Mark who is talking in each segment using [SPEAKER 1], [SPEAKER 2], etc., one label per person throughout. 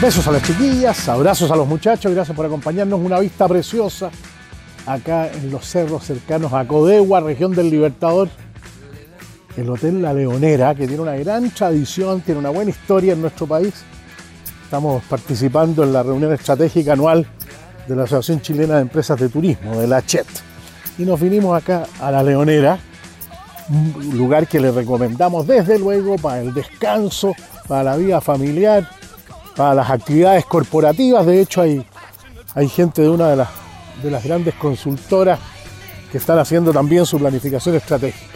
[SPEAKER 1] Besos a las chiquillas, abrazos a los muchachos, gracias por acompañarnos. Una vista preciosa acá en los cerros cercanos a Codegua, región del Libertador. El Hotel La Leonera, que tiene una gran tradición, tiene una buena historia en nuestro país. Estamos participando en la reunión estratégica anual de la Asociación Chilena de Empresas de Turismo, de la CHET. Y nos vinimos acá a La Leonera, un lugar que le recomendamos desde luego para el descanso, para la vida familiar, para las actividades corporativas. De hecho, hay, hay gente de una de las, de las grandes consultoras que están haciendo también su planificación estratégica.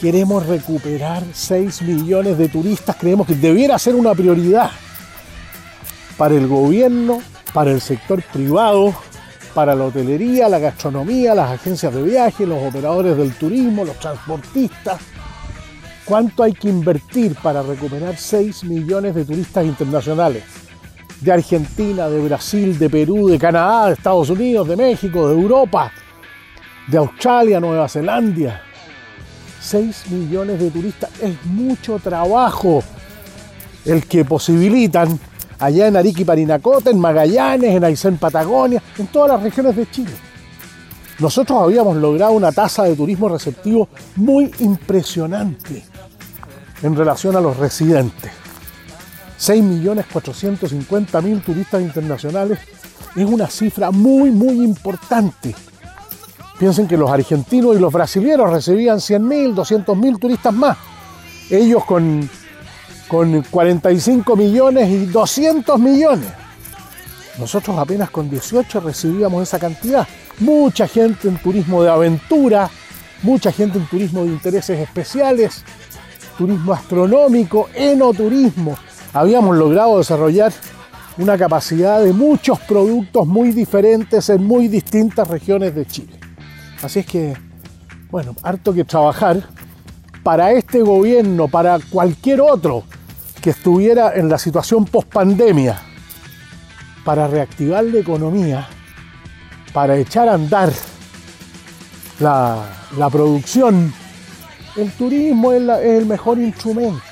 [SPEAKER 1] Queremos recuperar 6 millones de turistas, creemos que debiera ser una prioridad para el gobierno, para el sector privado, para la hotelería, la gastronomía, las agencias de viaje, los operadores del turismo, los transportistas. ¿Cuánto hay que invertir para recuperar 6 millones de turistas internacionales? De Argentina, de Brasil, de Perú, de Canadá, de Estados Unidos, de México, de Europa, de Australia, Nueva Zelanda. 6 millones de turistas es mucho trabajo el que posibilitan allá en Arica Parinacota, en Magallanes, en Aysén, Patagonia, en todas las regiones de Chile. Nosotros habíamos logrado una tasa de turismo receptivo muy impresionante en relación a los residentes. 6.450.000 turistas internacionales es una cifra muy, muy importante. Piensen que los argentinos y los brasileños recibían 100.000, 200.000 turistas más. Ellos con, con 45 millones y 200 millones. Nosotros apenas con 18 recibíamos esa cantidad. Mucha gente en turismo de aventura, mucha gente en turismo de intereses especiales, turismo astronómico, enoturismo. Habíamos logrado desarrollar una capacidad de muchos productos muy diferentes en muy distintas regiones de Chile. Así es que, bueno, harto que trabajar para este gobierno, para cualquier otro que estuviera en la situación post-pandemia, para reactivar la economía, para echar a andar la, producción, el turismo es, el mejor instrumento.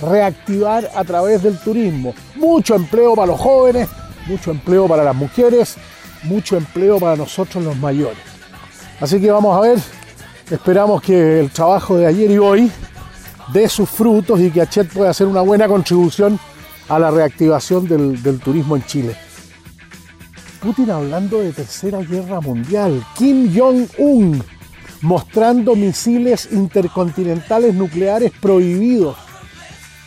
[SPEAKER 1] Reactivar a través del turismo. Mucho empleo para los jóvenes, mucho empleo para las mujeres, mucho empleo para nosotros los mayores. Así que vamos a ver, esperamos que el trabajo de ayer y hoy dé sus frutos y que Achet pueda hacer una buena contribución a la reactivación del turismo en Chile. Putin hablando de tercera guerra mundial, Kim Jong-un mostrando misiles intercontinentales nucleares prohibidos.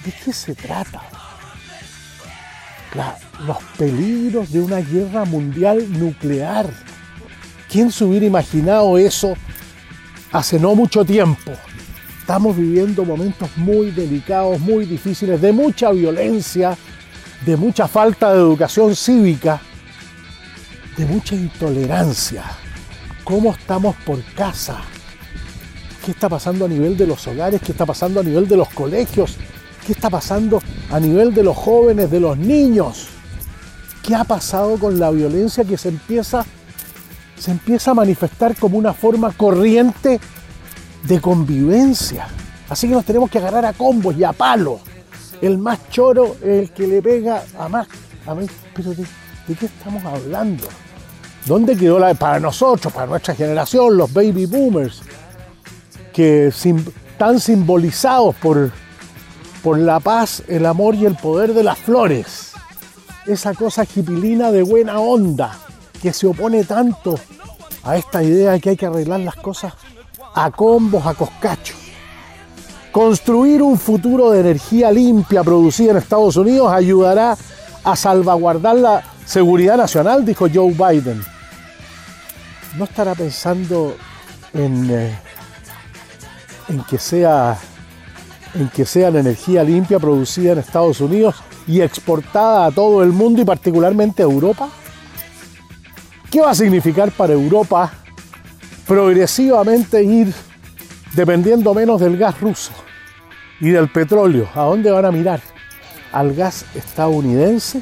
[SPEAKER 1] ¿De qué se trata? Los peligros de una guerra mundial nuclear. ¿Quién se hubiera imaginado eso hace no mucho tiempo? Estamos viviendo momentos muy delicados, muy difíciles, de mucha violencia, de mucha falta de educación cívica, de mucha intolerancia. ¿Cómo estamos por casa? ¿Qué está pasando a nivel de los hogares? ¿Qué está pasando a nivel de los colegios? ¿Qué está pasando a nivel de los jóvenes, de los niños? ¿Qué ha pasado con la violencia que se empieza, se empieza a manifestar como una forma corriente de convivencia? Así que nos tenemos que agarrar a combos y a palos. El más choro es el que le pega a más. A pero ¿de, ¿de qué estamos hablando? ¿Dónde quedó la para nosotros, para nuestra generación, los baby boomers, que están simbolizados por, por la paz, el amor y el poder de las flores? Esa cosa jipilina de buena onda que se opone tanto a esta idea de que hay que arreglar las cosas a combos, a coscacho. Construir un futuro de energía limpia producida en Estados Unidos ayudará a salvaguardar la seguridad nacional, dijo Joe Biden. No estará pensando en, eh, en que sea en que sea la energía limpia producida en Estados Unidos y exportada a todo el mundo y particularmente a Europa? ¿Qué va a significar para Europa progresivamente ir dependiendo menos del gas ruso y del petróleo? ¿A dónde van a mirar? ¿Al gas estadounidense?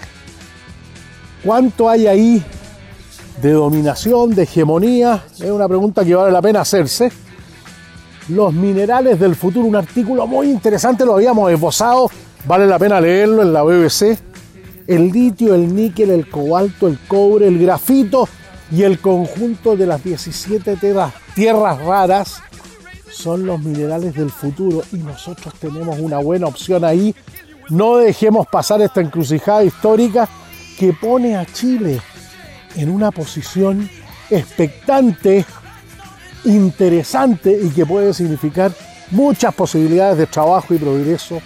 [SPEAKER 1] ¿Cuánto hay ahí de dominación, de hegemonía? Es una pregunta que vale la pena hacerse los minerales del futuro, un artículo muy interesante, lo habíamos esbozado, vale la pena leerlo en la BBC. El litio, el níquel, el cobalto, el cobre, el grafito y el conjunto de las 17 tierras, tierras raras son los minerales del futuro y nosotros tenemos una buena opción ahí. No dejemos pasar esta encrucijada histórica que pone a Chile en una posición expectante interesante y que puede significar muchas posibilidades de trabajo y progreso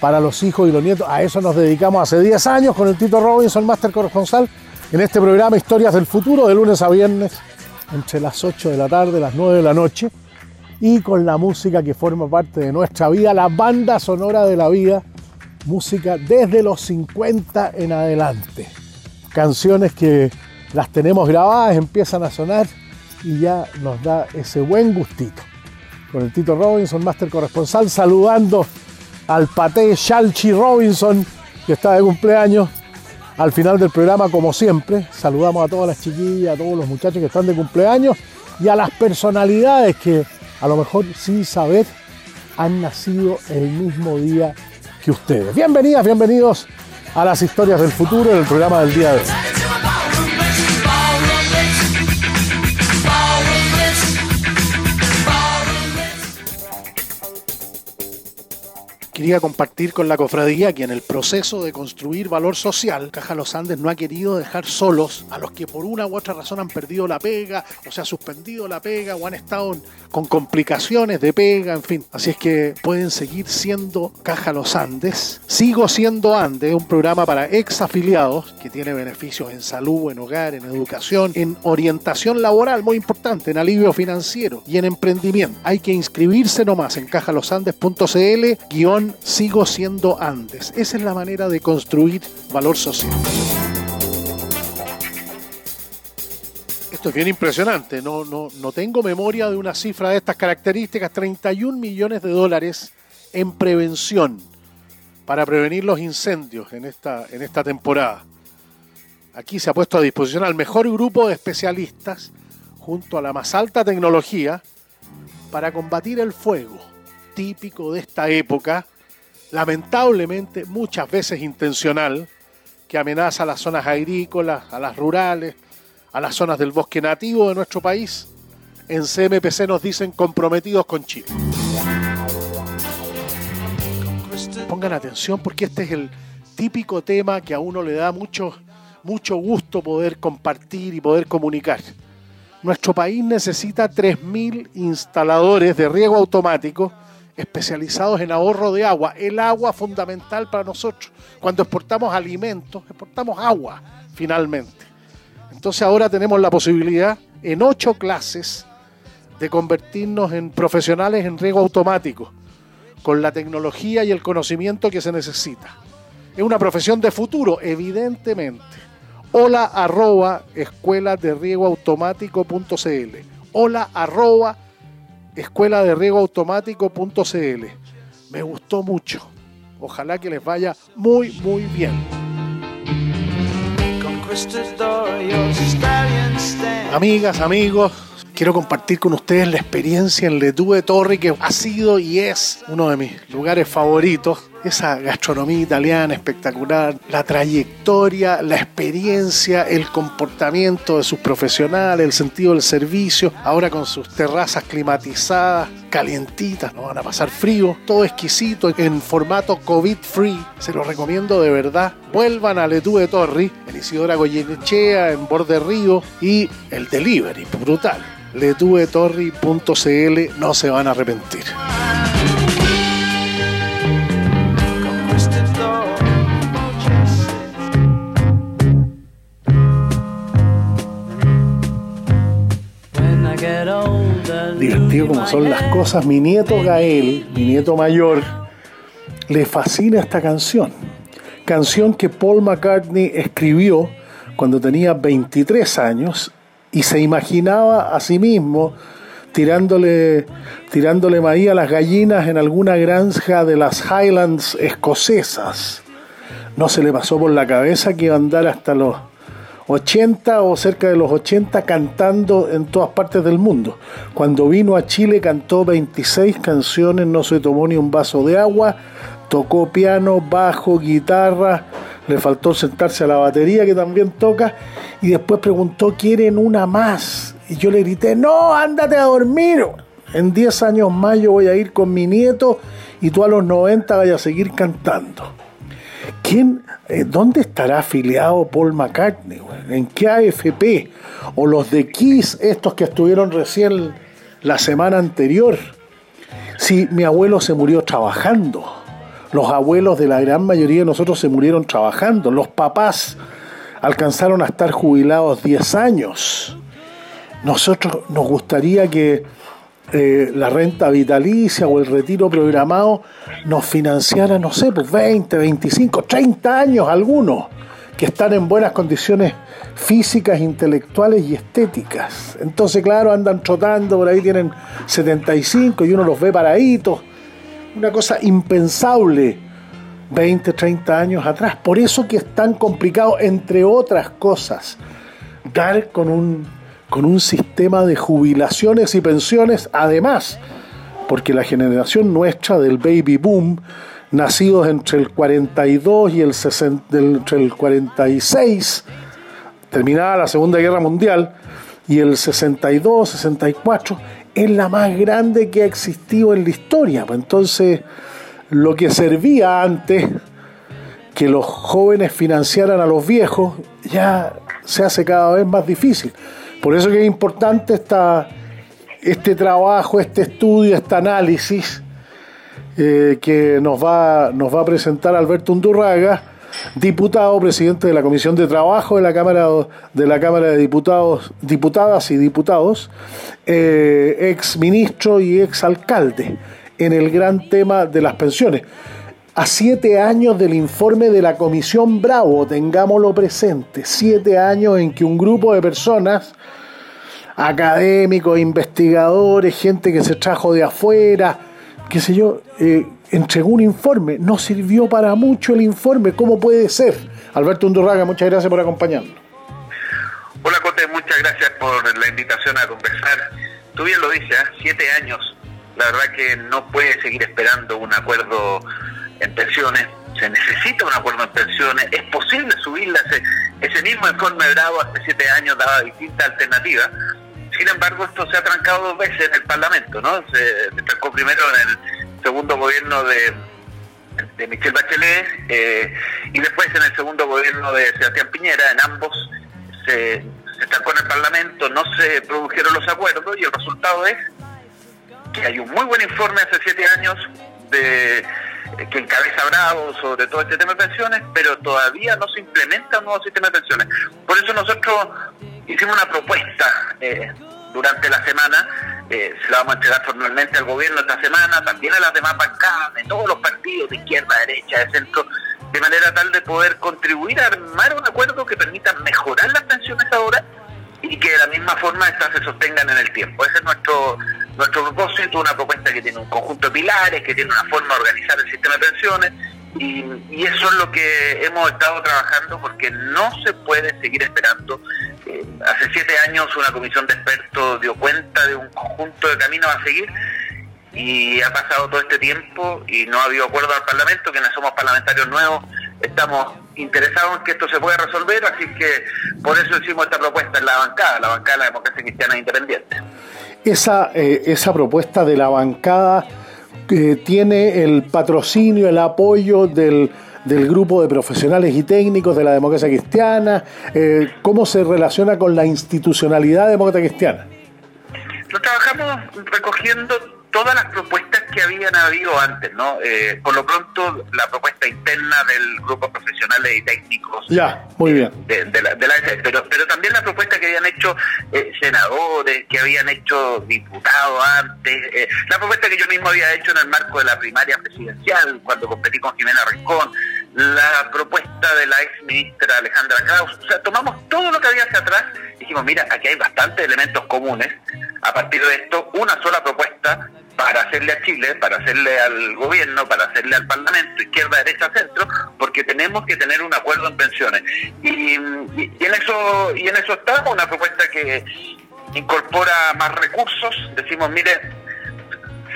[SPEAKER 1] para los hijos y los nietos. A eso nos dedicamos hace 10 años con el Tito Robinson, máster corresponsal, en este programa Historias del Futuro, de lunes a viernes, entre las 8 de la tarde, las 9 de la noche, y con la música que forma parte de nuestra vida, la banda sonora de la vida, música desde los 50 en adelante. Canciones que las tenemos grabadas, empiezan a sonar y ya nos da ese buen gustito. Con el Tito Robinson, máster corresponsal, saludando al paté Shalchi Robinson, que está de cumpleaños. Al final del programa, como siempre, saludamos a todas las chiquillas, a todos los muchachos que están de cumpleaños y a las personalidades que a lo mejor sin saber han nacido el mismo día que ustedes. Bienvenidas, bienvenidos a las historias del futuro en el programa del día de hoy. Quería compartir con la cofradía que en el proceso de construir valor social, Caja Los Andes no ha querido dejar solos a los que por una u otra razón han perdido la pega, o se ha suspendido la pega, o han estado con complicaciones de pega, en fin. Así es que pueden seguir siendo Caja Los Andes. Sigo siendo Andes, un programa para ex afiliados que tiene beneficios en salud, en hogar, en educación, en orientación laboral, muy importante, en alivio financiero y en emprendimiento. Hay que inscribirse nomás en cajalosandes.cl guion sigo siendo antes. Esa es la manera de construir valor social. Esto es bien impresionante, no, no, no tengo memoria de una cifra de estas características, 31 millones de dólares en prevención para prevenir los incendios en esta, en esta temporada. Aquí se ha puesto a disposición al mejor grupo de especialistas junto a la más alta tecnología para combatir el fuego típico de esta época, lamentablemente muchas veces intencional, que amenaza a las zonas agrícolas, a las rurales, a las zonas del bosque nativo de nuestro país. En CMPC nos dicen comprometidos con Chile. Pongan atención porque este es el típico tema que a uno le da mucho, mucho gusto poder compartir y poder comunicar. Nuestro país necesita 3.000 instaladores de riego automático especializados en ahorro de agua, el agua fundamental para nosotros. Cuando exportamos alimentos, exportamos agua finalmente. Entonces ahora tenemos la posibilidad en ocho clases de convertirnos en profesionales en riego automático, con la tecnología y el conocimiento que se necesita. Es una profesión de futuro, evidentemente. Hola arroba escuela de riego automático.cl. Hola arroba escuela de riego automático.cl. Me gustó mucho. Ojalá que les vaya muy, muy bien. Amigas, amigos, quiero compartir con ustedes la experiencia en Letú de Torri, que ha sido y es uno de mis lugares favoritos esa gastronomía italiana espectacular, la trayectoria, la experiencia, el comportamiento de sus profesionales, el sentido del servicio, ahora con sus terrazas climatizadas, calientitas, no van a pasar frío, todo exquisito en formato COVID free, se lo recomiendo de verdad. Vuelvan a Letú de Torri, en Isidora Goyenechea, en Borde Río y el delivery, brutal. letuetorri.cl, no se van a arrepentir. Como son las cosas, mi nieto Gael, mi nieto mayor, le fascina esta canción. Canción que Paul McCartney escribió cuando tenía 23 años y se imaginaba a sí mismo tirándole, tirándole maíz a las gallinas en alguna granja de las Highlands escocesas. No se le pasó por la cabeza que iba a andar hasta los 80 o cerca de los 80 cantando en todas partes del mundo. Cuando vino a Chile cantó 26 canciones, no se tomó ni un vaso de agua, tocó piano, bajo, guitarra, le faltó sentarse a la batería que también toca y después preguntó, ¿quieren una más? Y yo le grité, no, ándate a dormir. En 10 años más yo voy a ir con mi nieto y tú a los 90 vayas a seguir cantando. ¿Quién, eh, ¿Dónde estará afiliado Paul McCartney? ¿En qué AFP? O los de Kiss, estos que estuvieron recién la semana anterior. Si mi abuelo se murió trabajando, los abuelos de la gran mayoría de nosotros se murieron trabajando, los papás alcanzaron a estar jubilados 10 años. Nosotros nos gustaría que eh, la renta vitalicia o el retiro programado nos financiara, no sé, pues 20, 25, 30 años algunos que están en buenas condiciones físicas, intelectuales y estéticas. Entonces, claro, andan trotando, por ahí tienen 75 y uno los ve paraditos. Una cosa impensable 20, 30 años atrás. Por eso que es tan complicado, entre otras cosas, dar con un con un sistema de jubilaciones y pensiones, además, porque la generación nuestra del baby boom, nacidos entre el 42 y el, 60, entre el 46, terminada la Segunda Guerra Mundial, y el 62, 64, es la más grande que ha existido en la historia. Pues entonces, lo que servía antes que los jóvenes financiaran a los viejos, ya se hace cada vez más difícil. Por eso que es importante esta, este trabajo, este estudio, este análisis eh, que nos va, nos va a presentar Alberto Undurraga, diputado, presidente de la Comisión de Trabajo de la Cámara de, la Cámara de Diputados, Diputadas y Diputados, eh, ex ministro y ex alcalde, en el gran tema de las pensiones. A siete años del informe de la Comisión Bravo, tengámoslo presente, siete años en que un grupo de personas académicos, investigadores, gente que se trajo de afuera, qué sé yo, eh, entregó un informe. No sirvió para mucho el informe. ¿Cómo puede ser? Alberto Undurraga, muchas gracias por acompañarnos.
[SPEAKER 2] Hola Cote, muchas gracias por la invitación a conversar. Tú bien lo dices, ¿eh? siete años. La verdad que no puede seguir esperando un acuerdo en pensiones. Se necesita un acuerdo en pensiones. Es posible subirla. Ese, ese mismo informe Bravo hace siete años daba distintas alternativas sin embargo, esto se ha trancado dos veces en el Parlamento, ¿no? Se, trancó primero en el segundo gobierno de, de Michelle Bachelet eh, y después en el segundo gobierno de Sebastián Piñera. En ambos se, se trancó en el Parlamento, no se produjeron los acuerdos y el resultado es que hay un muy buen informe hace siete años de que encabeza Bravo sobre todo este tema de pensiones, pero todavía no se implementa un nuevo sistema de pensiones. Por eso nosotros hicimos una propuesta eh, durante la semana, eh, se la vamos a entregar formalmente al gobierno esta semana, también a las demás bancadas, de todos los partidos de izquierda, derecha, de centro, de manera tal de poder contribuir a armar un acuerdo que permita mejorar las pensiones ahora y que de la misma forma estas se sostengan en el tiempo. Ese es nuestro nuestro propósito, una propuesta que tiene un conjunto de pilares, que tiene una forma de organizar el sistema de pensiones, y, eso es lo que hemos estado trabajando porque no se puede seguir esperando. Eh, hace siete años una comisión de expertos dio cuenta de un conjunto de caminos a seguir y ha pasado todo este tiempo y no ha habido acuerdo al Parlamento, que no somos parlamentarios nuevos, estamos interesados en que esto se pueda resolver, así que por eso hicimos esta propuesta en la bancada, la bancada de la democracia cristiana independiente.
[SPEAKER 1] Esa, eh, esa propuesta de la bancada tiene el patrocinio, el apoyo del, del, grupo de profesionales y técnicos de la democracia cristiana? Eh, ¿Cómo se relaciona con la institucionalidad demócrata cristiana?
[SPEAKER 2] Lo trabajamos recogiendo todas las propuestas que habían habido antes, ¿no? Eh, por lo pronto, la propuesta interna del grupo de profesionales y técnicos.
[SPEAKER 1] Ya, muy bien.
[SPEAKER 2] De, la, pero, pero también la propuesta que habían hecho eh, senadores, que había habían hecho diputados antes, eh, la propuesta que yo mismo había hecho en el marco de la primaria presidencial, cuando competí con Jimena Rincón, la propuesta de la ex ministra Alejandra Kraus. O sea, tomamos todo lo que había hacia atrás y dijimos, mira, aquí hay bastantes elementos comunes. A partir de esto, una sola propuesta para hacerle a Chile, para hacerle al gobierno, para hacerle al Parlamento, izquierda, derecha, centro, porque tenemos que tener un acuerdo en pensiones. Y, en eso y en eso está una propuesta que incorpora más recursos. Decimos, mire,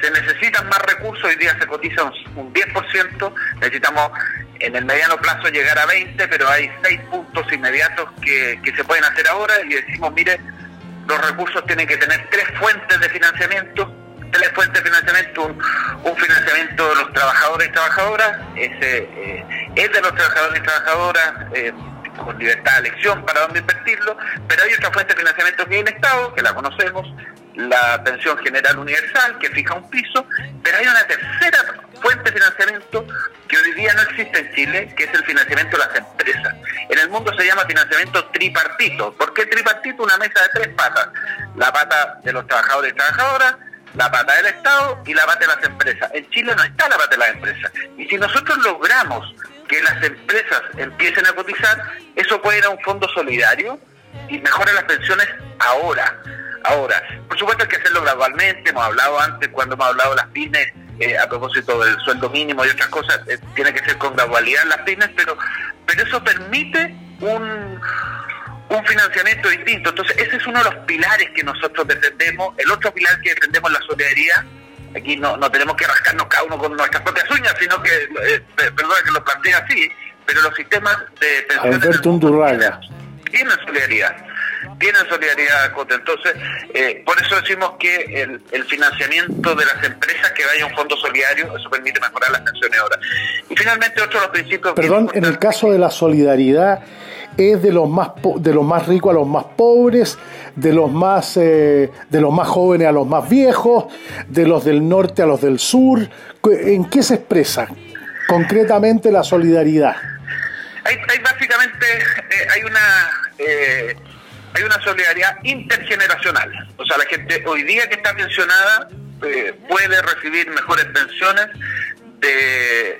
[SPEAKER 2] se necesitan más recursos, hoy día se cotiza un, 10%, necesitamos en el mediano plazo llegar a 20, pero hay seis puntos inmediatos que, que se pueden hacer ahora y decimos, mire, los recursos tienen que tener tres fuentes de financiamiento, tres fuentes de financiamiento, un, financiamiento de los trabajadores y trabajadoras, ese eh, es de los trabajadores y trabajadoras, eh, con libertad de elección para dónde invertirlo, pero hay otra fuente de financiamiento que es el Estado, que la conocemos, la pensión general universal, que fija un piso, pero hay una tercera fuente de financiamiento que hoy día no existe en Chile, que es el financiamiento de las empresas. En el mundo se llama financiamiento tripartito. ¿Por qué tripartito? Una mesa de tres patas. La pata de los trabajadores y trabajadoras, la pata del Estado y la pata de las empresas. En Chile no está la pata de las empresas. Y si nosotros logramos que las empresas empiecen a cotizar, eso puede ir a un fondo solidario y mejore las pensiones ahora. Ahora, por supuesto hay que hacerlo gradualmente, hemos hablado antes cuando hemos hablado de las pymes, eh, a propósito del sueldo mínimo y otras cosas, eh, tiene que ser con gradualidad las pymes, pero, pero eso permite un, un financiamiento distinto. Entonces, ese es uno de los pilares que nosotros defendemos. El otro pilar que defendemos es la solidaridad. Aquí no, no tenemos que rascarnos cada uno con nuestras propias uñas, sino que, eh, perdona que lo plantee así, pero los sistemas de
[SPEAKER 1] pensiones
[SPEAKER 2] tienen solidaridad tienen solidaridad Cote. Entonces, eh, por eso decimos que el, el, financiamiento de las empresas que vaya a un fondo solidario, eso permite mejorar las pensiones ahora. Y finalmente, otro de los principios...
[SPEAKER 1] Perdón, en el caso de la solidaridad, es de los más de los más ricos a los más pobres, de los más eh, de los más jóvenes a los más viejos, de los del norte a los del sur. ¿En qué se expresa concretamente la solidaridad?
[SPEAKER 2] Hay, básicamente eh, hay una eh, hay una solidaridad intergeneracional. O sea, la gente hoy día que está pensionada puede recibir mejores pensiones de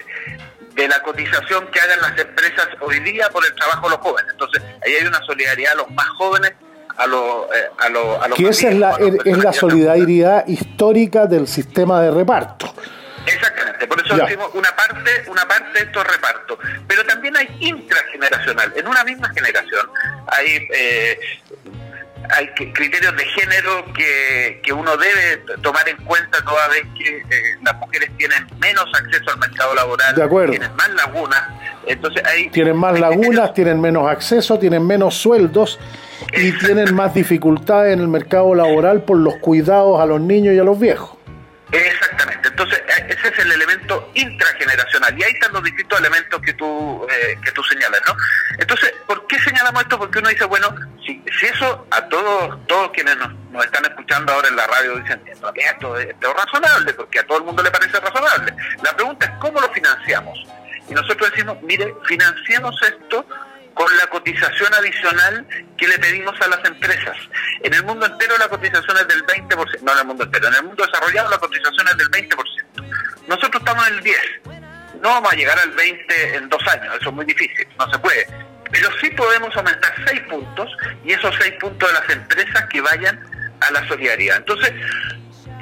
[SPEAKER 2] de la cotización que hagan las empresas hoy día por el trabajo de los jóvenes. Entonces, ahí hay una solidaridad a los más jóvenes, a, los eh, a, a
[SPEAKER 1] los... Que esa es la, es la solidaridad histórica del sistema de reparto.
[SPEAKER 2] Exactamente, por eso decimos una parte, una parte esto es reparto, pero también hay intrageneracional, en una misma generación hay eh, hay criterios de género que, que, uno debe tomar en cuenta toda vez que eh, las mujeres tienen menos acceso al mercado laboral, tienen más lagunas. Entonces hay,
[SPEAKER 1] tienen más lagunas, tienen menos acceso, tienen menos sueldos y tienen más dificultades en el mercado laboral por los cuidados a los niños y a los viejos.
[SPEAKER 2] Exactamente, entonces eh, ese es el elemento intrageneracional y ahí están los distintos elementos que tú eh, que tú señalas, ¿no? Entonces, ¿por qué señalamos esto? Porque uno dice, bueno, si, si eso a todos todos quienes nos, están escuchando ahora en la radio dicen, esto, esto, esto es razonable, porque a todo el mundo le parece razonable. La pregunta es, ¿cómo lo financiamos? Y nosotros decimos, mire, financiamos esto con la cotización adicional que le pedimos a las empresas. En el mundo entero la cotización es del 20%, no en el mundo entero, en el mundo desarrollado la cotización es del 20%. Nosotros estamos en el 10%. No vamos a llegar al 20 en dos años, eso es muy difícil, no se puede. Pero sí podemos aumentar 6 puntos y esos 6 puntos de las empresas que vayan a la solidaridad. Entonces,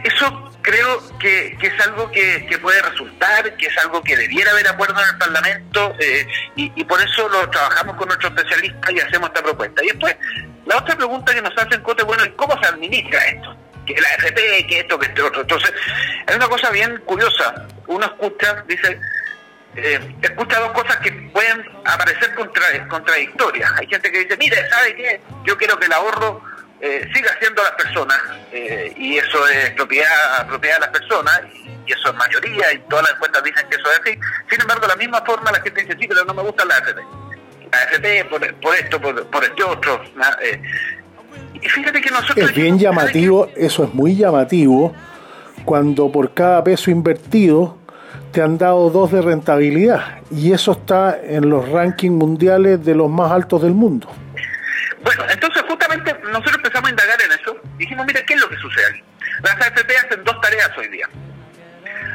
[SPEAKER 2] eso creo que, es algo que, puede resultar, que es algo que debiera haber acuerdo en el Parlamento eh, y, por eso lo trabajamos con nuestros especialistas y hacemos esta propuesta. Y después, la otra pregunta que nos hacen, Cote, bueno, ¿cómo se administra esto? Que la FP, que esto, que este otro. Entonces, hay una cosa bien curiosa. Uno escucha, dice, eh, escucha dos cosas que pueden aparecer contra, contradictorias. Hay gente que dice, mire, ¿sabe qué? Yo quiero que el ahorro eh, siga siendo las personas eh, y eso es propiedad, propiedad de las personas y eso es mayoría y todas las encuestas dicen que eso es así. Sin embargo, de la misma forma la gente dice, sí, pero no me gusta la AFP. La AFP por, esto, por, este otro. Eh, y fíjate que nosotros...
[SPEAKER 1] Es bien llamativo, eso es muy llamativo, cuando por cada peso invertido te han dado dos de rentabilidad y eso está en los rankings mundiales de los más altos del mundo.
[SPEAKER 2] Bueno, entonces justamente nosotros mira, ¿qué es lo que sucede aquí? Las AFP hacen dos tareas hoy día.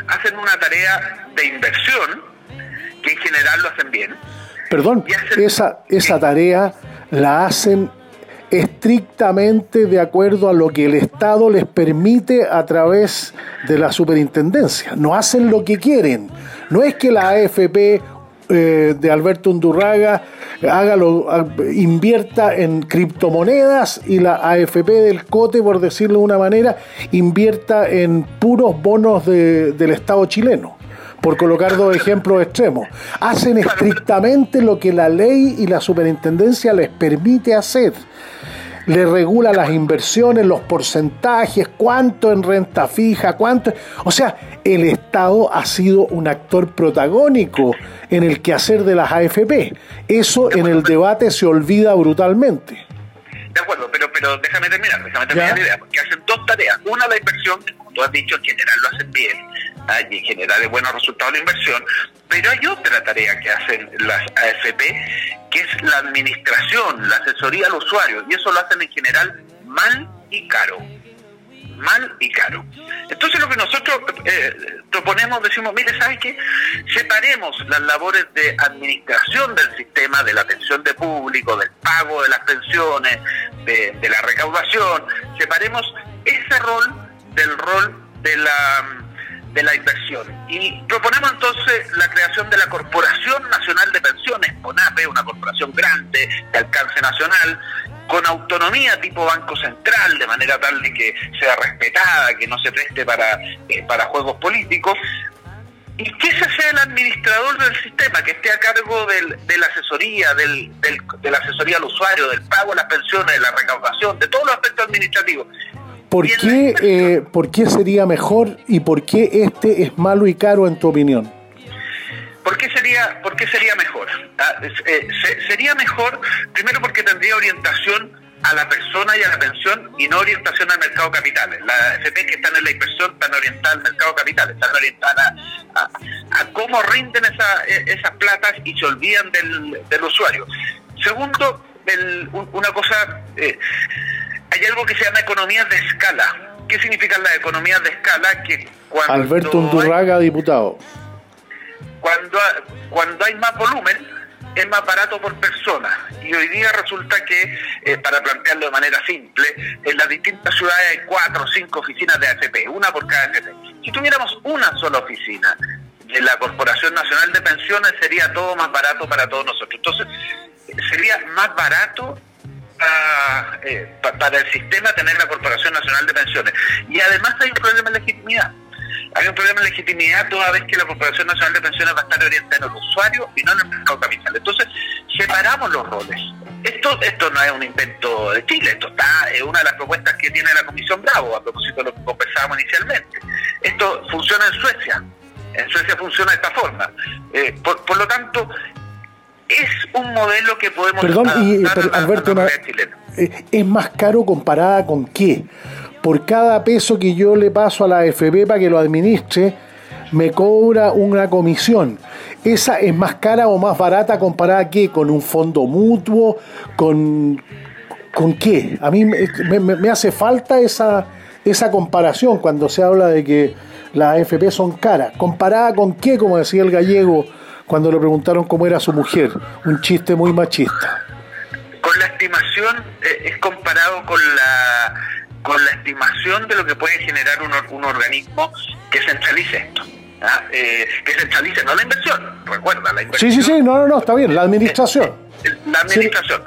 [SPEAKER 2] Hacen una tarea de inversión, que en general lo hacen bien.
[SPEAKER 1] Perdón, esa, esa tarea la hacen estrictamente de acuerdo a lo que el Estado les permite a través de la superintendencia. No hacen lo que quieren. No es que la AFP eh, de Alberto Undurraga haga invierta en criptomonedas y la AFP del Cote, por decirlo de una manera, invierta en puros bonos del Estado chileno por colocar dos ejemplos extremos. Hacen estrictamente lo que la ley y la superintendencia les permite hacer le regula las inversiones, los porcentajes, cuánto en renta fija, cuánto... O sea, el Estado ha sido un actor protagónico en el quehacer de las AFP. Eso en el debate se olvida brutalmente.
[SPEAKER 2] De acuerdo, pero, pero déjame terminar, déjame terminar la idea, porque hacen dos tareas. Una, la inversión, como tú has dicho, en general lo hacen bien. Y en general es buenos resultados la inversión, pero hay otra tarea que hacen las AFP, que es la administración, la asesoría al usuario, y eso lo hacen en general mal y caro. Mal y caro. Entonces lo que nosotros eh, proponemos, decimos, mire, ¿sabe qué? Separemos las labores de administración del sistema, de la atención de público, del pago de las pensiones, de, de la recaudación, separemos ese rol del rol de la de la inversión. Y proponemos entonces la creación de la Corporación Nacional de Pensiones, CONAPE, una corporación grande de alcance nacional, con autonomía tipo Banco Central, de manera tal de que sea respetada, que no se preste para, eh, para juegos políticos, y que ese sea el administrador del sistema, que esté a cargo del, de la asesoría, del, del, de la asesoría al usuario, del pago de las pensiones, de la recaudación, de todos los aspectos administrativos.
[SPEAKER 1] ¿Por qué, eh, ¿Por qué sería mejor y por qué este es malo y caro en tu opinión?
[SPEAKER 2] ¿Por qué sería, por qué sería mejor? Ah, eh, sería mejor, primero porque tendría orientación a la persona y a la pensión y no orientación al mercado capital. Las FP que están en la inversión están orientadas al mercado capital, están orientadas a, cómo rinden esa, e, esas platas y se olvidan del, del usuario. Segundo, una cosa... Eh, hay algo que se llama economías de escala. ¿Qué significan las economías de escala? Que
[SPEAKER 1] cuando Alberto Undurraga, diputado.
[SPEAKER 2] Cuando, cuando hay más volumen, es más barato por persona. Y hoy día resulta que, eh, para plantearlo de manera simple, en las distintas ciudades hay cuatro o cinco oficinas de AFP, una por cada AFP. Si tuviéramos una sola oficina de la Corporación Nacional de Pensiones, sería todo más barato para todos nosotros. Entonces, sería más barato eh, para el sistema tener la Corporación Nacional de Pensiones. Y además hay un problema de legitimidad. Hay un problema de legitimidad toda vez que la Corporación Nacional de Pensiones va a estar orientada en el usuario y no en el mercado capital. Entonces, separamos los roles. Esto, esto no es un invento de Chile, esto está es una de las propuestas que tiene la Comisión Bravo, a propósito de lo que conversábamos inicialmente. Esto funciona en Suecia. En Suecia funciona de esta forma. Eh, por, por lo tanto, es un modelo que podemos
[SPEAKER 1] Perdón, y, Alberto, eh, ¿es más caro comparada con qué? Por cada peso que yo le paso a la FP para que lo administre, me cobra una comisión. ¿Esa es más cara o más barata comparada a qué? ¿Con un fondo mutuo? ¿Con, con qué? A mí me, me hace falta esa, esa comparación cuando se habla de que las AFP son caras. ¿Comparada con qué, como decía el gallego? Cuando le preguntaron cómo era su mujer. Un chiste muy machista.
[SPEAKER 2] Con la estimación, eh, es comparado con la, con la estimación de lo que puede generar un, organismo que centralice esto. ¿ah? Eh, que centralice, no la inversión, recuerda, la inversión.
[SPEAKER 1] Sí, sí, sí, no, no, no, está bien, la administración.
[SPEAKER 2] Eh, la administración.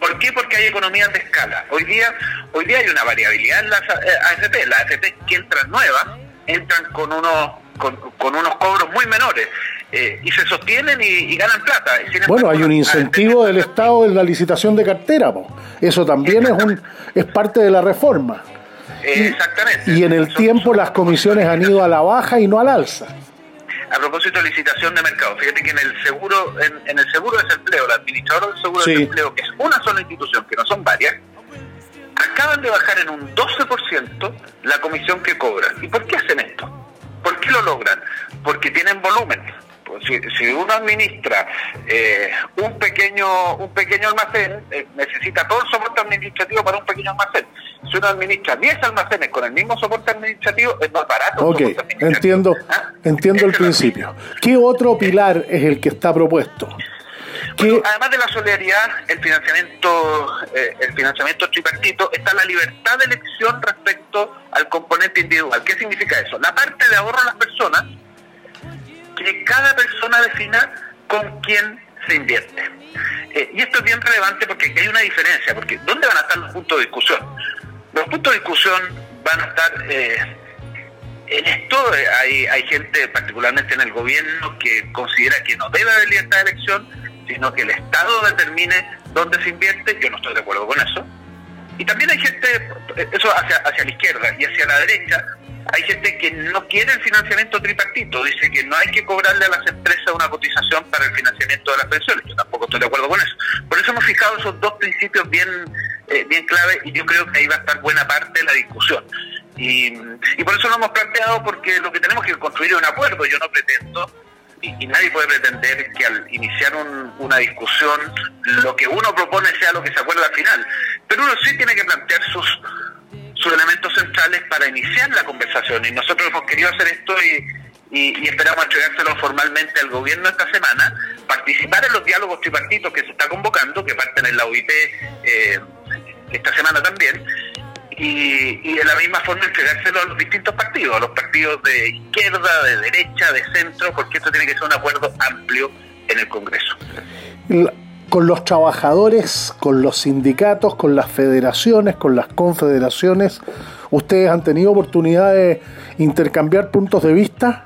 [SPEAKER 2] ¿Por qué? Porque hay economías de escala. Hoy día, hoy día hay una variabilidad en las AFP. Las AFP que entran nuevas entran con unos con, con unos cobros muy menores. Eh, y se sostienen y, ganan plata.
[SPEAKER 1] bueno, hay un incentivo del Estado en la licitación de cartera, eso también es, un, es parte de la reforma.
[SPEAKER 2] Exactamente.
[SPEAKER 1] Y en el tiempo las comisiones han ido a la baja y no al alza.
[SPEAKER 2] A propósito de licitación de mercado, fíjate que en el seguro, en, el seguro de desempleo, el administrador del seguro de desempleo, que es una sola institución, que no son varias, acaban de bajar en un 12% la comisión que cobran. ¿Y por qué hacen esto? ¿Por qué lo logran? Porque tienen volumen Pues, si, uno administra eh, un pequeño un pequeño almacén, eh, necesita todo el soporte administrativo para un pequeño almacén. Si uno administra 10 almacenes con el mismo soporte administrativo, es más barato.
[SPEAKER 1] Ok, entiendo, ¿Ah? entiendo el principio. ¿Qué otro pilar es el que está propuesto?
[SPEAKER 2] además de la solidaridad, el financiamiento, eh, el financiamiento tripartito, está la libertad de elección respecto al componente individual. ¿Qué significa eso? La parte de ahorro a las personas, que cada persona defina con quién se invierte. Eh, y esto es bien relevante porque hay una diferencia, porque ¿dónde van a estar los puntos de discusión? Los puntos de discusión van a estar... Eh, en esto hay, hay gente, particularmente en el gobierno, que considera que no debe haber libertad de elección, sino que el Estado determine dónde se invierte, yo no estoy de acuerdo con eso. Y también hay gente, eso hacia, hacia la izquierda y hacia la derecha, hay gente que no quiere el financiamiento tripartito, dice que no hay que cobrarle a las empresas una cotización para el financiamiento de las pensiones, yo tampoco estoy de acuerdo con eso. Por eso hemos fijado esos dos principios bien, eh, bien clave y yo creo que ahí va a estar buena parte de la discusión. Y, por eso lo hemos planteado porque lo que tenemos que construir es un acuerdo, yo no pretendo y, nadie puede pretender que al iniciar una discusión lo que uno propone sea lo que se acuerda al final. Pero uno sí tiene que plantear sus, sus elementos centrales para iniciar la conversación. Y nosotros hemos querido hacer esto y, y, esperamos entregárselo formalmente al gobierno esta semana, participar en los diálogos tripartitos que se está convocando, que parten en la OIT eh, esta semana también, y, de la misma forma entregárselo a los distintos partidos, a los partidos de izquierda, de derecha, de centro, porque esto tiene que ser un acuerdo amplio en el Congreso.
[SPEAKER 1] Con los trabajadores, con los sindicatos, con las federaciones, con las confederaciones, ¿ustedes han tenido oportunidad de intercambiar puntos de vista?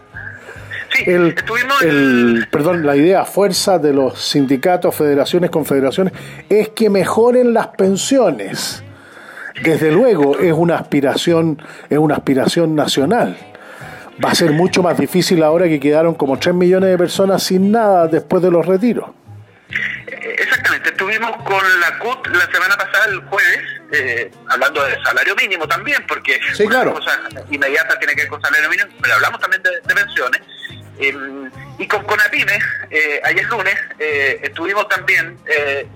[SPEAKER 2] Sí, el,
[SPEAKER 1] el, perdón, la idea fuerza de los sindicatos, federaciones, confederaciones es que mejoren las pensiones desde luego es una aspiración, es una aspiración nacional. Va a ser mucho más difícil ahora que quedaron como 3 millones de personas sin nada después de los retiros.
[SPEAKER 2] Estuvimos con la CUT la semana pasada, el jueves, eh, hablando de salario mínimo también, porque
[SPEAKER 1] sí, claro.
[SPEAKER 2] cosa inmediata tiene que ver con salario mínimo, pero hablamos también de, pensiones. Em, y con Conapime, eh, ayer lunes, eh, estuvimos también eh,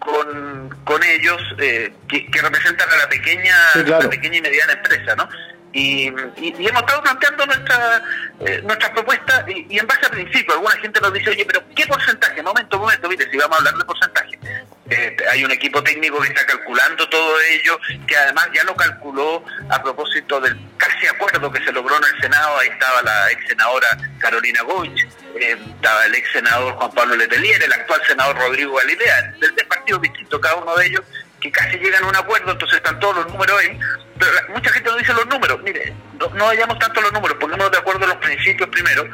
[SPEAKER 2] con, con ellos eh, que, representan a la pequeña, la pequeña y mediana empresa, ¿no? Y, hemos estado planteando nuestra, eh, nuestras propuestas y, en base a principios. Alguna gente nos dice, oye, pero ¿qué porcentaje? Momento, momento, mire, si vamos a hablar de porcentaje. Eh, hay un equipo técnico que está calculando todo ello, que además ya lo calculó a propósito del casi acuerdo que se logró en el Senado. Ahí estaba la ex senadora Carolina Goich, eh, estaba el ex senador Juan Pablo Letelier, el actual senador Rodrigo Galilea, desde partidos distintos cada uno de ellos, que casi llegan a un acuerdo, entonces están todos los números ahí. Pero mucha gente no dice los números. Mire, no, vayamos tanto los números, pongámonos de acuerdo los principios primero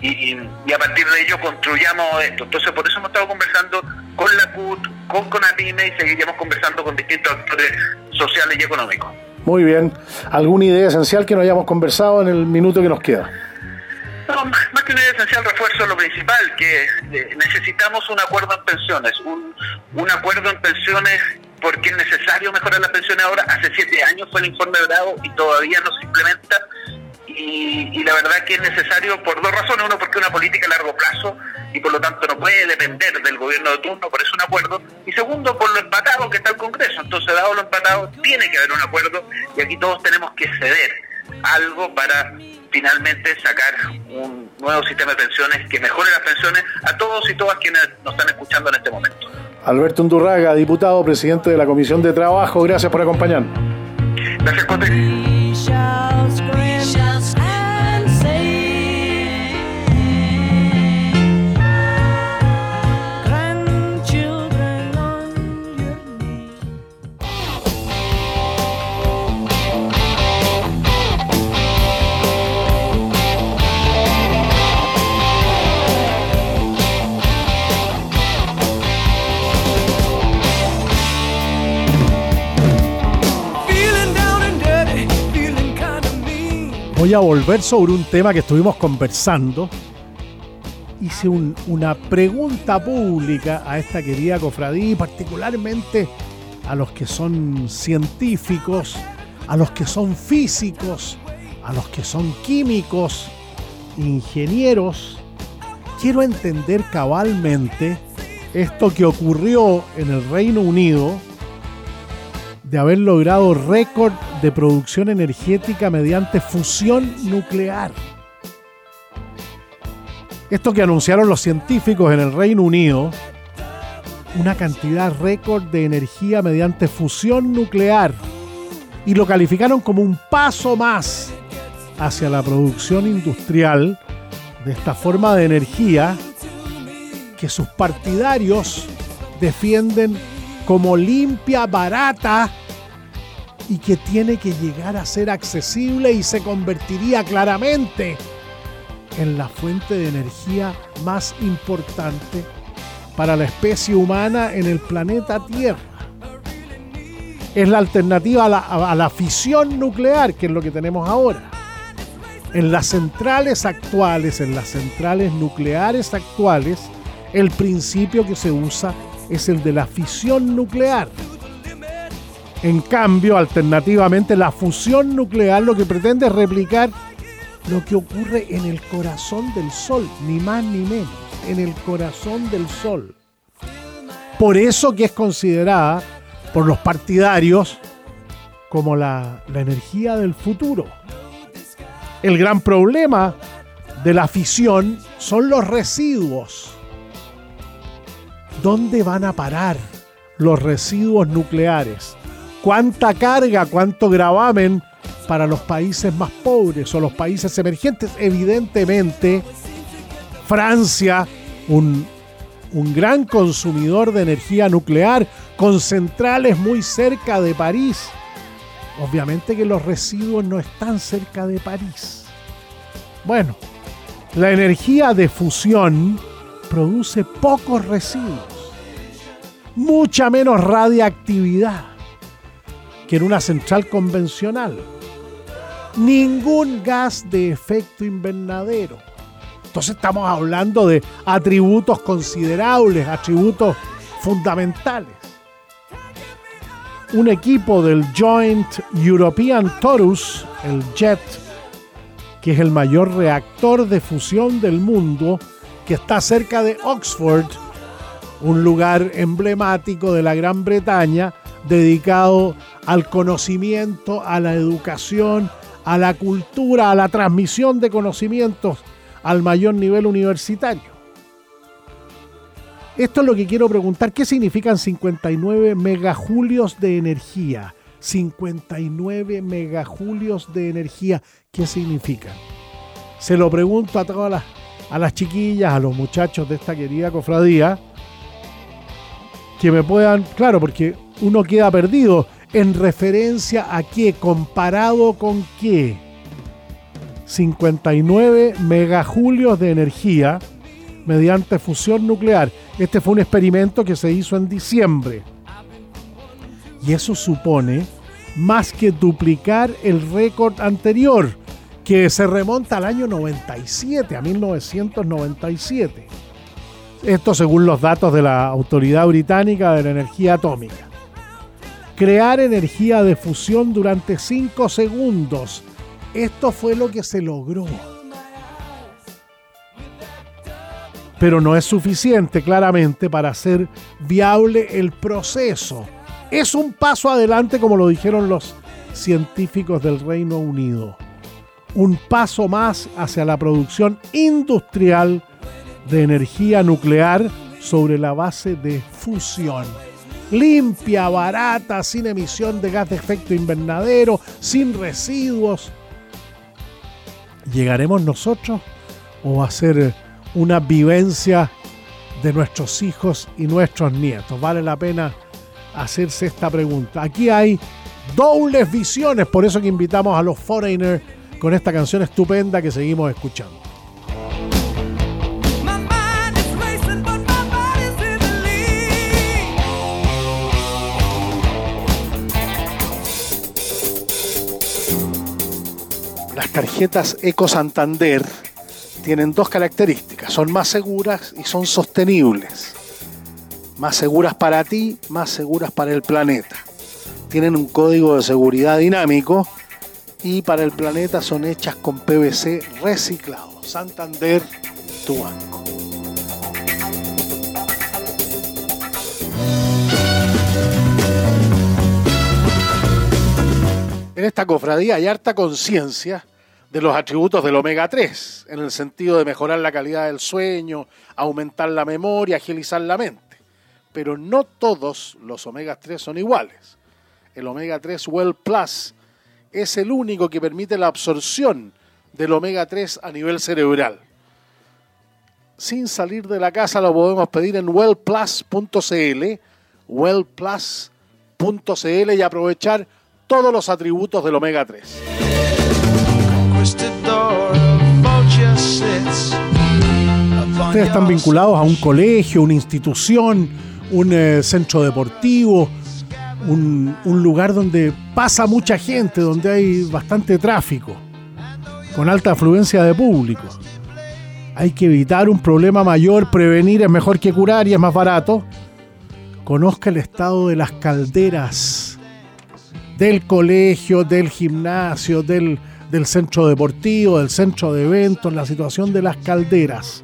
[SPEAKER 2] y, a partir de ello construyamos esto. Entonces, por eso hemos estado conversando con la CUT, con Conatime y seguiremos conversando con distintos actores sociales y económicos.
[SPEAKER 1] Muy bien. ¿Alguna idea esencial que no hayamos conversado en el minuto que nos queda?
[SPEAKER 2] No, más que una idea esencial, refuerzo lo principal, que eh, necesitamos un acuerdo en pensiones, un, un acuerdo en pensiones porque es necesario mejorar las pensiones ahora. Hace siete años fue el informe Bravo y todavía no se implementa. Y, la verdad que es necesario por dos razones. Uno, porque es una política a largo plazo y por lo tanto no puede depender del gobierno de turno, por eso un acuerdo. Y segundo, por lo empatado que está el Congreso. Entonces, dado lo empatado, tiene que haber un acuerdo y aquí todos tenemos que ceder algo para finalmente sacar un nuevo sistema de pensiones que mejore las pensiones a todos y todas quienes nos están escuchando en este momento.
[SPEAKER 1] Alberto Undurraga, diputado, presidente de la Comisión de Trabajo, gracias por acompañarnos.
[SPEAKER 2] Gracias.
[SPEAKER 1] Voy a volver sobre un tema que estuvimos conversando. Hice una pregunta pública a esta querida cofradía particularmente a los que son científicos, a los que son físicos, a los que son químicos, ingenieros, quiero entender cabalmente esto que ocurrió en el Reino Unido de haber logrado récord de producción energética mediante fusión nuclear. Esto que anunciaron los científicos en el Reino Unido, una cantidad récord de energía mediante fusión nuclear, y lo calificaron como un paso más hacia la producción industrial de esta forma de energía que sus partidarios defienden como limpia, barata y que tiene que llegar a ser accesible y se convertiría claramente en la fuente de energía más importante para la especie humana en el planeta Tierra. Es la alternativa a la, a la fisión nuclear, que es lo que tenemos ahora. En las centrales actuales, en las centrales nucleares actuales, el principio que se usa es el de la fisión nuclear. En cambio, alternativamente, la fusión nuclear lo que pretende es replicar lo que ocurre en el corazón del Sol, ni más ni menos, en el corazón del Sol. Por eso que es considerada por los partidarios como la, la energía del futuro. El gran problema de la fisión son los residuos. ¿Dónde van a parar los residuos nucleares? ¿Cuánta carga, cuánto gravamen para los países más pobres o los países emergentes. Evidentemente, Francia, un, un gran consumidor de energía nuclear, con centrales muy cerca de París. Obviamente que los residuos no están cerca de París. Bueno, la energía de fusión produce pocos residuos, mucha menos radiactividad que en una central convencional ningún gas de efecto invernadero. Entonces estamos hablando de atributos considerables, atributos fundamentales. Un equipo del Joint European Torus, el JET, que es el mayor reactor de fusión del mundo, que está cerca de Oxford, un lugar emblemático de la Gran Bretaña, dedicado al conocimiento, a la educación a la cultura, a la transmisión de conocimientos al mayor nivel universitario. Esto es lo que quiero preguntar. ¿Qué significan 59 megajulios de energía? 59 megajulios de energía. ¿Qué significan? Se lo pregunto a todas las, a las chiquillas, a los muchachos de esta querida cofradía, que me puedan, claro, porque uno queda perdido en referencia a qué, comparado con qué. 59 megajulios de energía mediante fusión nuclear. Este fue un experimento que se hizo en diciembre. Y eso supone más que duplicar el récord anterior, que se remonta al año 97, a 1997. Esto según los datos de la Autoridad Británica de la Energía Atómica crear energía de fusión durante 5 segundos. Esto fue lo que se logró. Pero no es suficiente claramente para hacer viable el proceso. Es un paso adelante como lo dijeron los científicos del Reino Unido. Un paso más hacia la producción industrial de energía nuclear sobre la base de fusión limpia, barata, sin emisión de gas de efecto invernadero, sin residuos. ¿Llegaremos nosotros o va a ser una vivencia de nuestros hijos y nuestros nietos? Vale la pena hacerse esta pregunta. Aquí hay dobles visiones, por eso que invitamos a los Foreigners con esta canción estupenda que seguimos escuchando. tarjetas Eco Santander tienen dos características, son más seguras y son sostenibles. Más seguras para ti, más seguras para el planeta. Tienen un código de seguridad dinámico y para el planeta son hechas con PVC reciclado. Santander, Tubanco. En esta cofradía hay harta conciencia de los atributos del omega 3, en el sentido de mejorar la calidad del sueño, aumentar la memoria, agilizar la mente. Pero no todos los omega 3 son iguales. El omega 3 Well Plus es el único que permite la absorción del omega 3 a nivel cerebral. Sin salir de la casa lo podemos pedir en wellplus.cl, wellplus.cl y aprovechar todos los atributos del omega 3. Ustedes están vinculados a un colegio, una institución, un eh, centro deportivo, un, lugar donde pasa mucha gente, donde hay bastante tráfico, con alta afluencia de público. Hay que evitar un problema mayor, prevenir es mejor que curar y es más barato. Conozca el estado de las calderas del colegio, del gimnasio, del, del centro deportivo, del centro de eventos, la situación de las calderas.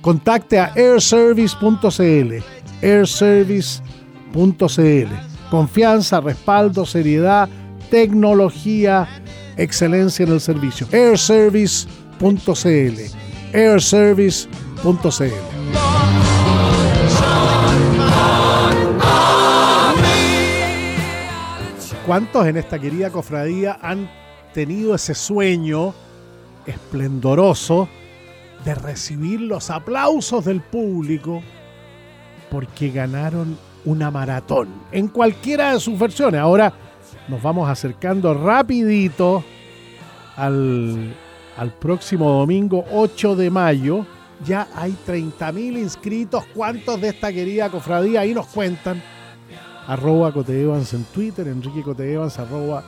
[SPEAKER 1] Contacte a airservice.cl, airservice.cl. Confianza, respaldo, seriedad, tecnología, excelencia en el servicio. airservice.cl, airservice.cl. ¿Cuántos en esta querida cofradía han tenido ese sueño esplendoroso de recibir los aplausos del público porque ganaron una maratón en cualquiera de sus versiones? Ahora nos vamos acercando rapidito al, próximo domingo 8 de mayo. Ya hay 30.000 inscritos. ¿Cuántos de esta querida cofradía ahí nos cuentan? arroba Coteevans en Twitter, Enrique Coteevans arroba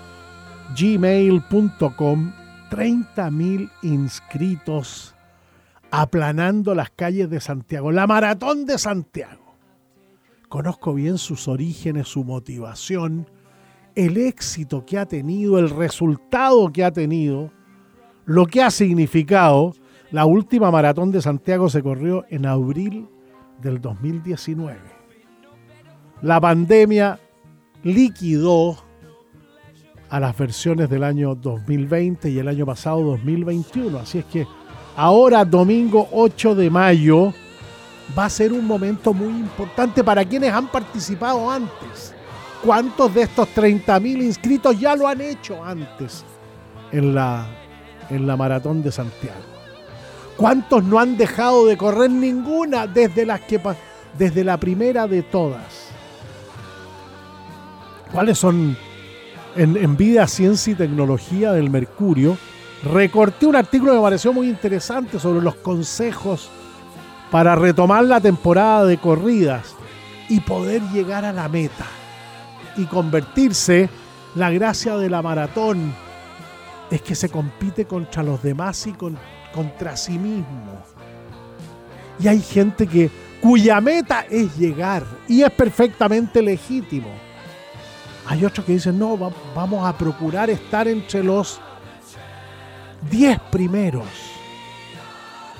[SPEAKER 1] gmail.com 30.000 inscritos aplanando las calles de Santiago, la maratón de Santiago. Conozco bien sus orígenes, su motivación, el éxito que ha tenido, el resultado que ha tenido, lo que ha significado. La última maratón de Santiago se corrió en abril del 2019 la pandemia liquidó a las versiones del año 2020 y el año pasado 2021. Así es que ahora, domingo 8 de mayo, va a ser un momento muy importante para quienes han participado antes. ¿Cuántos de estos 30.000 inscritos ya lo han hecho antes en la, en la maratón de Santiago? ¿Cuántos no han dejado de correr ninguna desde, las desde la primera de todas? cuáles son en, Vida, Ciencia y Tecnología del Mercurio, recorté un artículo que me pareció muy interesante sobre los consejos para retomar la temporada de corridas y poder llegar a la meta y convertirse la gracia de la maratón es que se compite contra los demás y contra sí mismo. Y hay gente que cuya meta es llegar y es perfectamente legítimo. Hay otros que dicen, no, vamos a procurar estar entre los 10 primeros,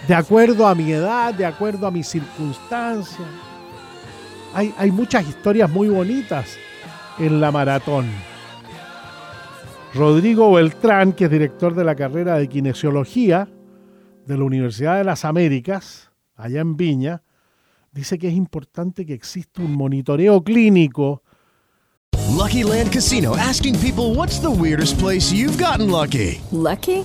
[SPEAKER 1] de acuerdo a mi edad, de acuerdo a mis circunstancias. Hay, hay muchas historias muy bonitas en la maratón. Rodrigo Beltrán, que es director de la carrera de kinesiología de la Universidad de las Américas, allá en Viña, dice que es importante que exista un monitoreo clínico
[SPEAKER 3] Lucky Land Casino asking people what's the weirdest place you've gotten lucky?
[SPEAKER 4] Lucky?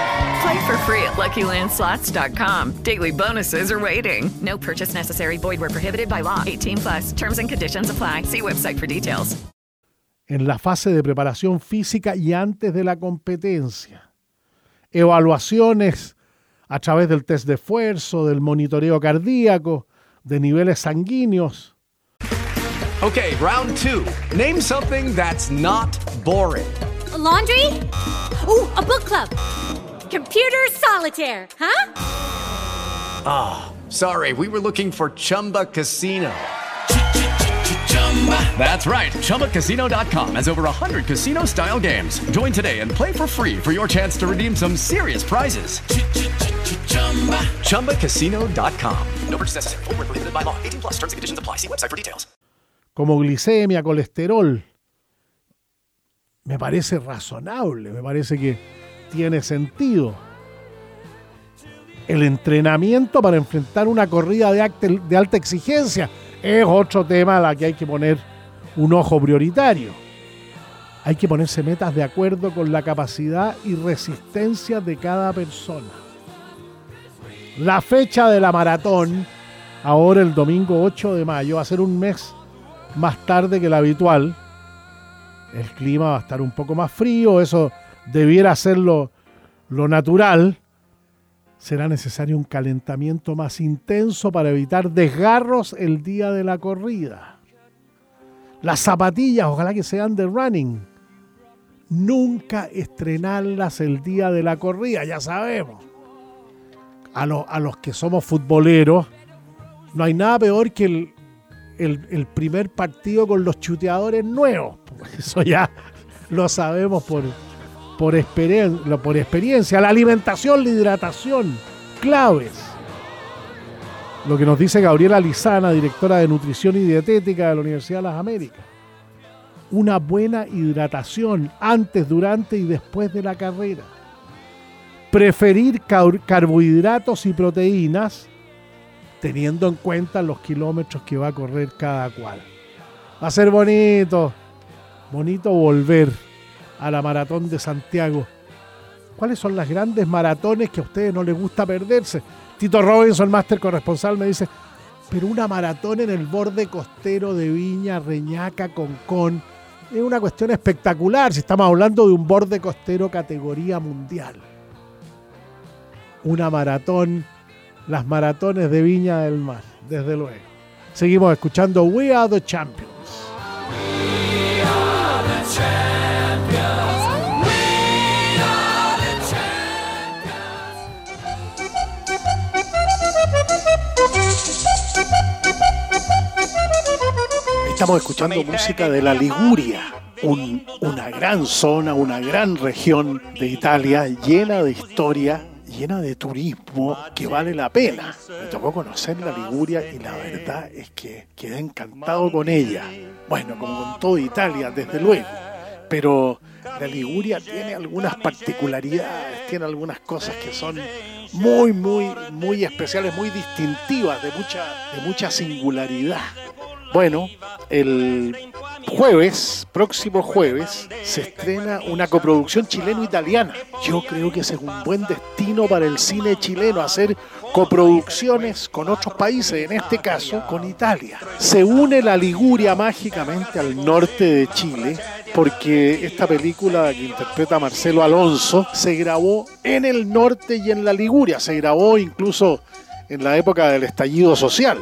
[SPEAKER 5] Play for free at LuckyLandSlots.com. Daily bonuses are waiting. No purchase necessary. Void where prohibited by law. 18 plus. Terms and conditions apply. See website for details.
[SPEAKER 1] en la fase de preparación física y antes de la competencia. Evaluaciones a través del test de esfuerzo, del monitoreo cardíaco, de niveles sanguíneos.
[SPEAKER 6] Okay, round two. Name something that's not boring.
[SPEAKER 7] laundry? Ooh, a book club. Computer solitaire, huh?
[SPEAKER 6] Ah, oh, sorry. We were looking for Chumba Casino. That's right. ChumbaCasino.com has over 100 casino style games. Join today and play for free for your chance to redeem some serious prizes. ChumbaCasino.com. No purchase necessary. Full prohibited by law. 18 plus terms and conditions apply. See website for details.
[SPEAKER 1] Como glicemia, colesterol. Me parece razonable. Me parece que tiene sentido. El entrenamiento para enfrentar una corrida de, alta, exigencia es otro tema a la que hay que poner un ojo prioritario. Hay que ponerse metas de acuerdo con la capacidad y resistencia de cada persona. La fecha de la maratón, ahora el domingo 8 de mayo, va a ser un mes más tarde que el habitual. El clima va a estar un poco más frío, eso debiera ser lo, natural será necesario un calentamiento más intenso para evitar desgarros el día de la corrida. Las zapatillas, ojalá que sean de running. Nunca estrenarlas el día de la corrida, ya sabemos. A, a los que somos futboleros, no hay nada peor que el, el, el primer partido con los chuteadores nuevos. Eso ya lo sabemos por, por, experien por experiencia. La alimentación, la hidratación, claves. Lo que nos dice Gabriela Lizana, directora de Nutrición y Dietética de la Universidad de las Américas. Una buena hidratación antes, durante y después de la carrera. Preferir carbohidratos y proteínas teniendo en cuenta los kilómetros que va a correr cada cual. Va a ser bonito, bonito volver a la maratón de Santiago. ¿Cuáles son las grandes maratones que a ustedes no les gusta perderse? Tito Robinson, máster corresponsal, me dice, pero una maratón en el borde costero de Viña, Reñaca, Concón, es una cuestión espectacular si estamos hablando de un borde costero categoría mundial. Una maratón, las maratones de Viña del Mar, desde luego. Seguimos escuchando We Are the Champions. Estamos escuchando música de la Liguria, una gran zona, una gran región de Italia llena de historia, llena de turismo que vale la pena. Me tocó conocer la Liguria y la verdad es que quedé encantado con ella. Bueno, como con toda Italia, desde luego. Pero la Liguria tiene algunas particularidades, tiene algunas cosas que son muy, muy, muy especiales, muy distintivas, de mucha, de mucha singularidad. Bueno, el jueves, próximo jueves, se estrena una coproducción chileno-italiana. Yo creo que ese es un buen destino para el cine chileno, hacer coproducciones con otros países, en este caso con Italia. Se une la Liguria mágicamente al norte de Chile porque esta película que interpreta Marcelo Alonso se grabó en el norte y en la Liguria, se grabó incluso en la época del estallido social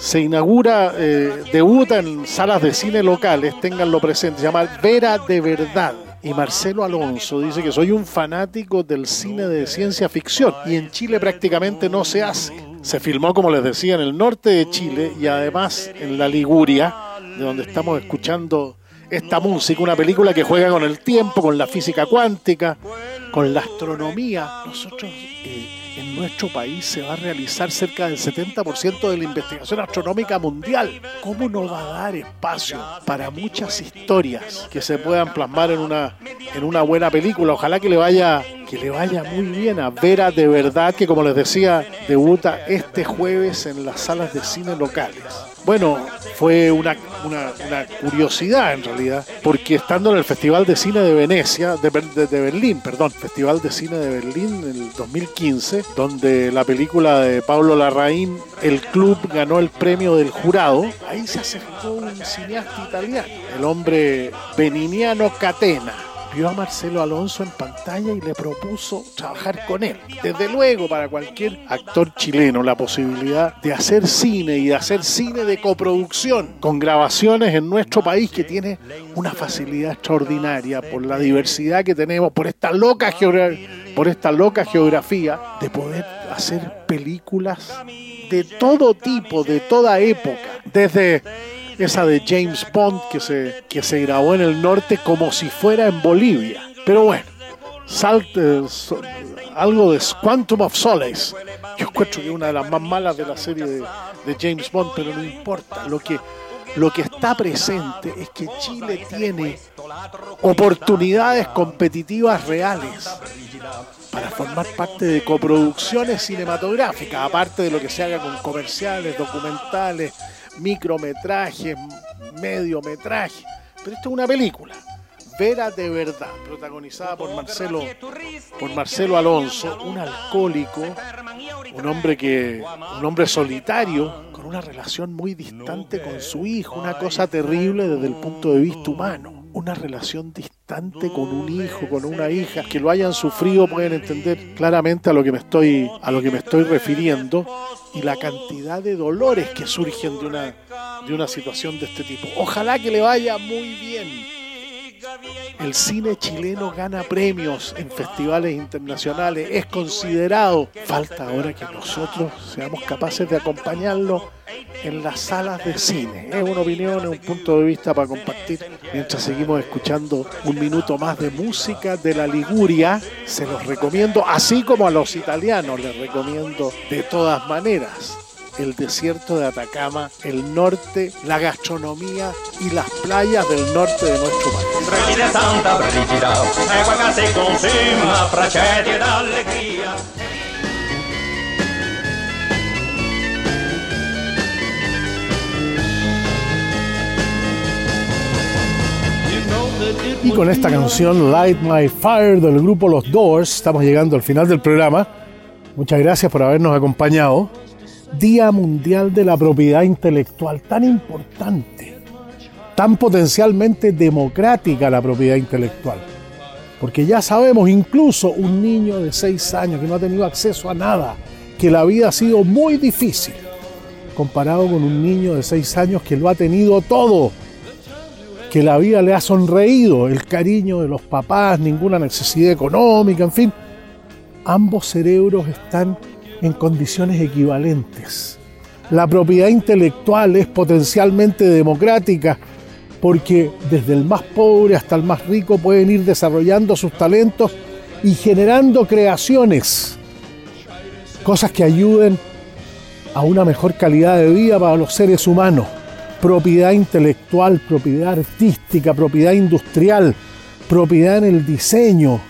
[SPEAKER 1] se inaugura, eh, debuta en salas de cine locales, ténganlo presente, se llama Vera de Verdad. Y Marcelo Alonso dice que soy un fanático del cine de ciencia ficción y en Chile prácticamente no se hace. Se filmó, como les decía, en el norte de Chile y además en la Liguria, de donde estamos escuchando esta música, una película que juega con el tiempo, con la física cuántica, con la astronomía. Nosotros... Eh, nuestro país se va a realizar cerca del 70% de la investigación astronómica mundial. ¿Cómo no va a dar espacio para muchas historias que se puedan plasmar en una, en una buena película? Ojalá que le vaya que le vaya muy bien a Vera de verdad que como les decía debuta este jueves en las salas de cine locales. Bueno, fue una, una, curiosidad en realidad, porque estando en el Festival de Cine de Venecia, de- de Berlín, perdón, Festival de Cine de Berlín en el 2015, donde la película de Pablo Larraín, El Club, ganó el premio del jurado, ahí se acercó un cineasta italiano, el hombre Beniniano Catena vio a Marcelo Alonso en pantalla y le propuso trabajar con él. Desde luego, para cualquier actor chileno, la posibilidad de hacer cine y de hacer cine de coproducción con grabaciones en nuestro país que tiene una facilidad extraordinaria por la diversidad que tenemos, por esta loca, geogra- por esta loca geografía de poder hacer películas de todo tipo, de toda época, desde esa de James Bond que se, que se grabó en el norte como si fuera en Bolivia. Pero bueno, salte, so- algo de Quantum of Solace. Yo encuentro que es una de las más malas de la serie de, de James Bond, pero no importa. Lo que, lo que está presente es que Chile tiene oportunidades competitivas reales para formar parte de coproducciones cinematográficas, aparte de lo que se haga con comerciales, documentales, micrometrajes, mediometrajes. Pero esto es una película, Vera de verdad, protagonizada por Marcelo, por Marcelo Alonso, un alcohólico, un hombre que, un hombre solitario, con una relación muy distante con su hijo, una cosa terrible desde el punto de vista humano una relación distante con un hijo, con una hija, que lo hayan sufrido pueden entender claramente a lo que me estoy, a lo que me estoy refiriendo y la cantidad de dolores que surgen de una, de una situación de este tipo. Ojalá que le vaya muy bien. El cine chileno gana premios en festivales internacionales, es considerado. Falta ahora que nosotros seamos capaces de acompañarlo en las salas de cine. Es una opinión, es un punto de vista para compartir mientras seguimos escuchando un minuto más de música de la Liguria. Se los recomiendo, así como a los italianos les recomiendo de todas maneras el desierto de Atacama, el norte, la gastronomía y las playas del norte de nuestro país. Y con esta canción Light My Fire del grupo Los Doors, estamos llegando al final del programa. Muchas gracias por habernos acompañado. Día Mundial de la Propiedad Intelectual, tan importante, tan potencialmente democrática la propiedad intelectual. Porque ya sabemos, incluso un niño de 6 años que no ha tenido acceso a nada, que la vida ha sido muy difícil, comparado con un niño de 6 años que lo ha tenido todo que la vida le ha sonreído, el cariño de los papás, ninguna necesidad económica, en fin. Ambos cerebros están en condiciones equivalentes. La propiedad intelectual es potencialmente democrática porque desde el más pobre hasta el más rico pueden ir desarrollando sus talentos y generando creaciones, cosas que ayuden a una mejor calidad de vida para los seres humanos propiedad intelectual, propiedad artística, propiedad industrial, propiedad en el diseño.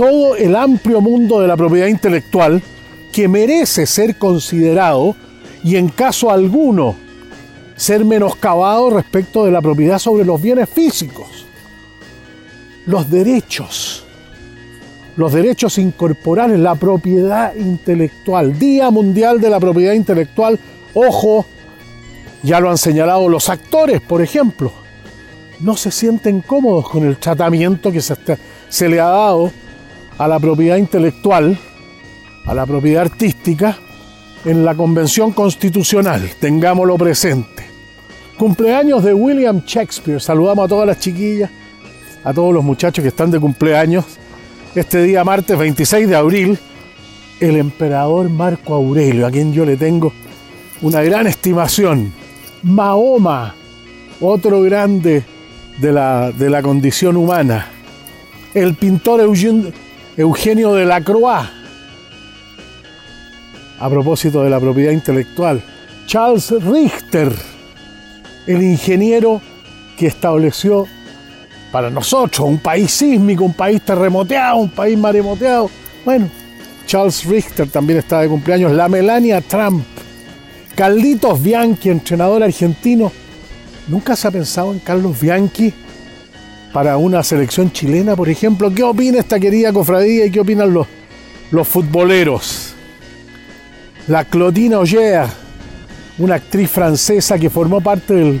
[SPEAKER 1] Todo el amplio mundo de la propiedad intelectual que merece ser considerado y en caso alguno ser menoscabado respecto de la propiedad sobre los bienes físicos. Los derechos, los derechos incorporales, la propiedad intelectual, Día Mundial de la Propiedad Intelectual, ojo, ya lo han señalado los actores, por ejemplo. No se sienten cómodos con el tratamiento que se, se, le ha dado a la propiedad intelectual, a la propiedad artística, en la Convención Constitucional. Tengámoslo presente. Cumpleaños de William Shakespeare. Saludamos a todas las chiquillas, a todos los muchachos que están de cumpleaños. Este día, martes 26 de abril, el emperador Marco Aurelio, a quien yo le tengo una gran estimación. Mahoma, otro grande de la, de la condición humana. El pintor Eugen, Eugenio de la Croix, a propósito de la propiedad intelectual. Charles Richter, el ingeniero que estableció para nosotros un país sísmico, un país terremoteado, un país maremoteado. Bueno, Charles Richter también está de cumpleaños. La Melania Trump, Carlitos Bianchi, entrenador argentino. ¿Nunca se ha pensado en Carlos Bianchi para una selección chilena, por ejemplo? ¿Qué opina esta querida cofradía y qué opinan los, los futboleros? La Clotina Ollea, una actriz francesa que formó parte del-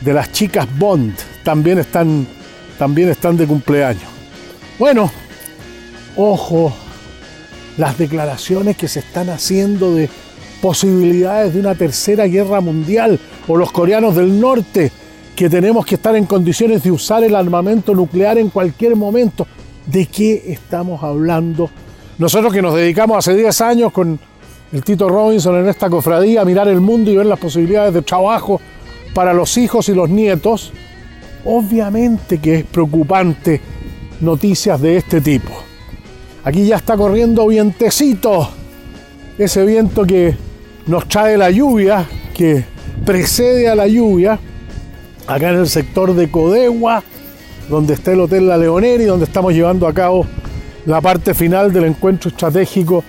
[SPEAKER 1] de las chicas Bond, también están, también están de cumpleaños. Bueno, ojo, las declaraciones que se están haciendo de posibilidades de una tercera guerra mundial o los coreanos del norte que tenemos que estar en condiciones de usar el armamento nuclear en cualquier momento. ¿De qué estamos hablando? Nosotros que nos dedicamos hace 10 años con el Tito Robinson en esta cofradía a mirar el mundo y ver las posibilidades de trabajo para los hijos y los nietos, obviamente que es preocupante noticias de este tipo. Aquí ya está corriendo vientecito, ese viento que nos trae la lluvia, que precede a la lluvia, acá en el sector de Codegua, donde está el Hotel La Leonera y donde estamos llevando a cabo la parte final del encuentro estratégico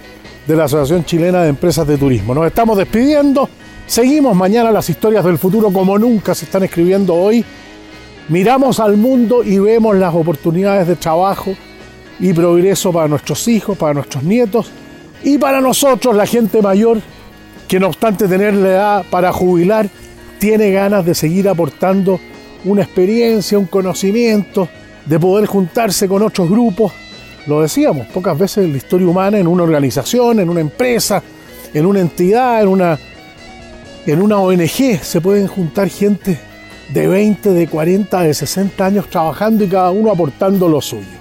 [SPEAKER 1] de la Asociación Chilena de Empresas de Turismo. Nos estamos despidiendo, seguimos mañana las historias del futuro como nunca se están escribiendo hoy. Miramos al mundo y vemos las oportunidades de trabajo y progreso para nuestros hijos, para nuestros nietos y para nosotros, la gente mayor, que no obstante tener la edad para jubilar, tiene ganas de seguir aportando una experiencia, un conocimiento, de poder juntarse con otros grupos. Lo decíamos, pocas veces en la historia humana, en una organización, en una empresa, en una entidad, en una, en una ONG, se pueden juntar gente de 20, de 40, de 60 años trabajando y cada uno aportando lo suyo.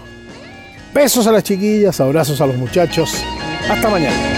[SPEAKER 1] Besos a las chiquillas, abrazos a los muchachos. Hasta mañana.